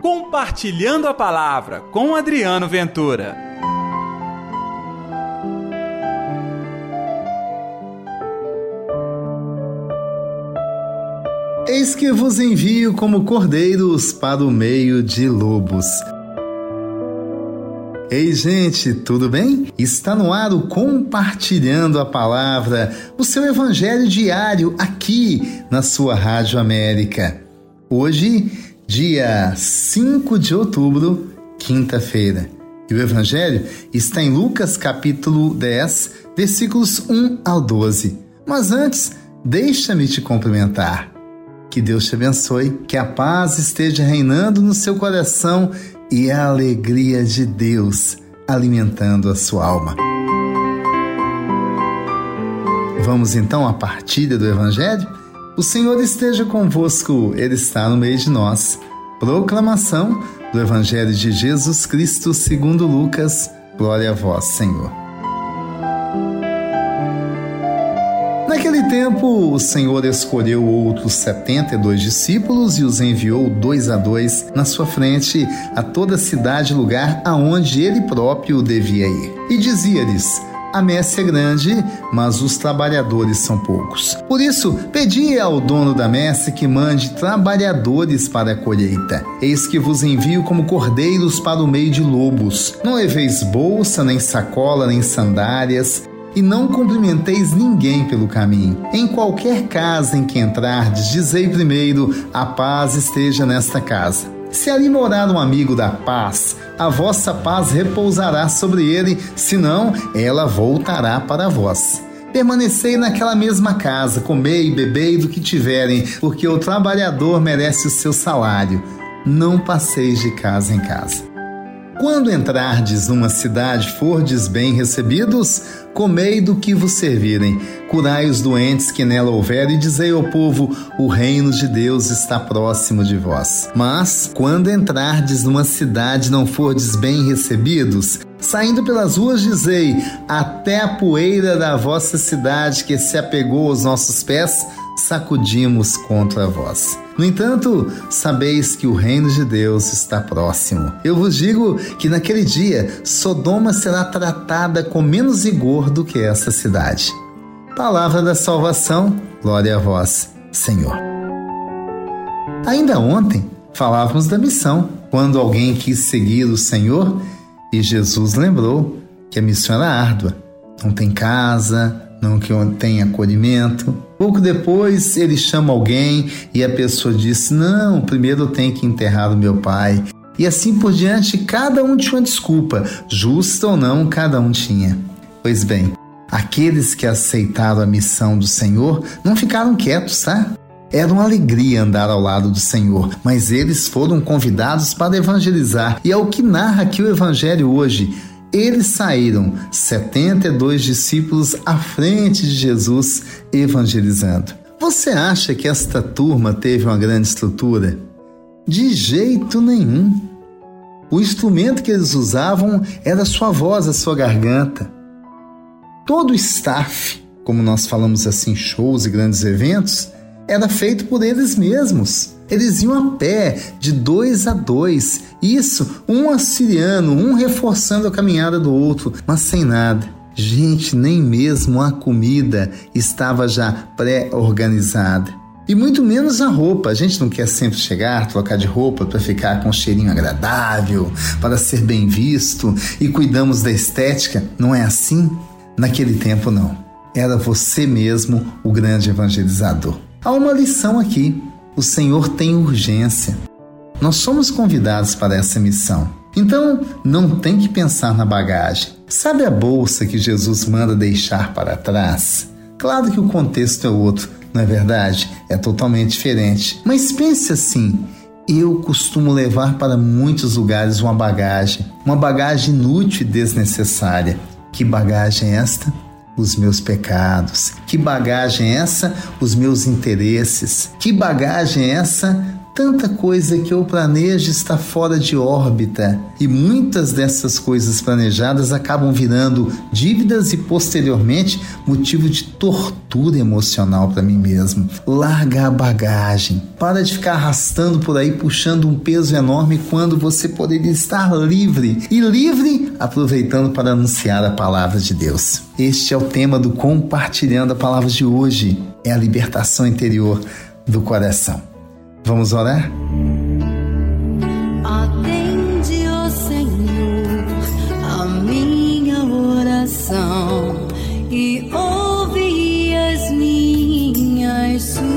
Compartilhando a Palavra com Adriano Ventura. Eis que vos envio como cordeiros para o meio de lobos. Ei, gente, tudo bem? Está no ar o Compartilhando a Palavra, o seu evangelho diário aqui na sua Rádio América. Hoje, dia 5 de outubro, quinta-feira. E o evangelho está em Lucas capítulo 10, versículos 1 ao 12. Mas antes, deixa-me te cumprimentar. Que Deus te abençoe, que a paz esteja reinando no seu coração e a alegria de Deus alimentando a sua alma. Vamos então à partilha do Evangelho? O Senhor esteja convosco, Ele está no meio de nós. Proclamação do Evangelho de Jesus Cristo segundo Lucas. Glória a vós, Senhor. Naquele tempo, o Senhor escolheu outros setenta e dois discípulos e os enviou dois a dois na sua frente a toda cidade e lugar aonde ele próprio devia ir. E dizia-lhes: a messe é grande, mas os trabalhadores são poucos. Por isso, pedi ao dono da messe que mande trabalhadores para a colheita. Eis que vos envio como cordeiros para o meio de lobos. Não leveis bolsa, nem sacola, nem sandálias e não cumprimenteis ninguém pelo caminho. Em qualquer casa em que entrardes, dizei primeiro: a paz esteja nesta casa. Se ali morar um amigo da paz, a vossa paz repousará sobre ele, senão ela voltará para vós. Permanecei naquela mesma casa, comei e bebei do que tiverem, porque o trabalhador merece o seu salário. Não passeis de casa em casa. Quando entrardes numa cidade, fordes bem recebidos, comei do que vos servirem, curai os doentes que nela houver, e dizei ao povo: o reino de Deus está próximo de vós. Mas, quando entrardes numa cidade, não fordes bem recebidos, Saindo pelas ruas, dizei: Até a poeira da vossa cidade que se apegou aos nossos pés, sacudimos contra vós. No entanto, sabeis que o reino de Deus está próximo. Eu vos digo que naquele dia Sodoma será tratada com menos rigor do que essa cidade. Palavra da salvação, glória a vós, Senhor. Ainda ontem falávamos da missão, quando alguém quis seguir o Senhor e Jesus lembrou que a missão era árdua. Não tem casa, não tem acolhimento. Pouco depois ele chama alguém e a pessoa diz: Não, primeiro eu tenho que enterrar o meu pai. E assim por diante, cada um tinha uma desculpa, justa ou não, cada um tinha. Pois bem, aqueles que aceitaram a missão do Senhor não ficaram quietos, tá? Era uma alegria andar ao lado do Senhor, mas eles foram convidados para evangelizar, e é o que narra aqui o Evangelho hoje. Eles saíram, 72 discípulos à frente de Jesus, evangelizando. Você acha que esta turma teve uma grande estrutura? De jeito nenhum. O instrumento que eles usavam era a sua voz, a sua garganta. Todo o staff, como nós falamos assim, shows e grandes eventos, era feito por eles mesmos. Eles iam a pé, de dois a dois. Isso, um assiriano, um reforçando a caminhada do outro, mas sem nada. Gente, nem mesmo a comida estava já pré-organizada. E muito menos a roupa. A gente não quer sempre chegar, trocar de roupa para ficar com um cheirinho agradável, para ser bem visto e cuidamos da estética. Não é assim? Naquele tempo, não. Era você mesmo o grande evangelizador. Há uma lição aqui. O Senhor tem urgência. Nós somos convidados para essa missão. Então, não tem que pensar na bagagem. Sabe a bolsa que Jesus manda deixar para trás? Claro que o contexto é outro, não é verdade? É totalmente diferente. Mas pense assim: eu costumo levar para muitos lugares uma bagagem, uma bagagem inútil e desnecessária. Que bagagem é esta? os meus pecados? Que bagagem é essa? Os meus interesses? Que bagagem é essa? Tanta coisa que eu planejo está fora de órbita e muitas dessas coisas planejadas acabam virando dívidas e posteriormente motivo de tortura emocional para mim mesmo. Larga a bagagem. Para de ficar arrastando por aí puxando um peso enorme quando você poderia estar livre e livre aproveitando para anunciar a palavra de Deus. Este é o tema do compartilhando a palavra de hoje. É a libertação interior do coração. Vamos orar? Atende, ó Senhor, a minha oração e ouve as minhas súplicas.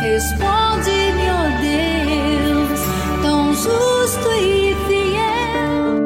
Responde-me, ó Deus, tão justo e fiel.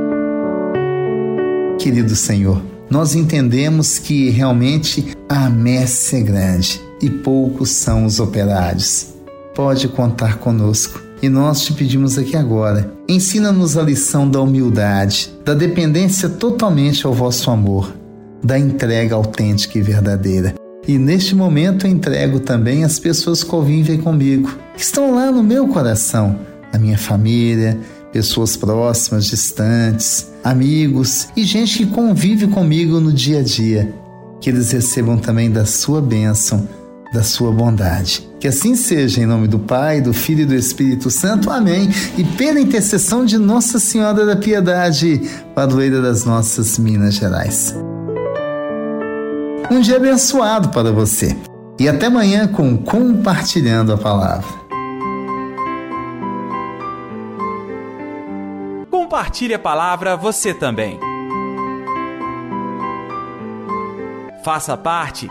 Querido Senhor, nós entendemos que realmente a messe é grande e poucos são os operários. Pode contar conosco. E nós te pedimos aqui agora, ensina-nos a lição da humildade, da dependência totalmente ao vosso amor, da entrega autêntica e verdadeira. E neste momento eu entrego também as pessoas que convivem comigo, que estão lá no meu coração, a minha família, pessoas próximas, distantes, amigos e gente que convive comigo no dia a dia. Que eles recebam também da sua bênção da sua bondade. Que assim seja, em nome do Pai, do Filho e do Espírito Santo. Amém. E pela intercessão de Nossa Senhora da Piedade, padroeira das nossas Minas Gerais. Um dia abençoado para você. E até amanhã com Compartilhando a Palavra. Compartilhe a palavra você também. Faça parte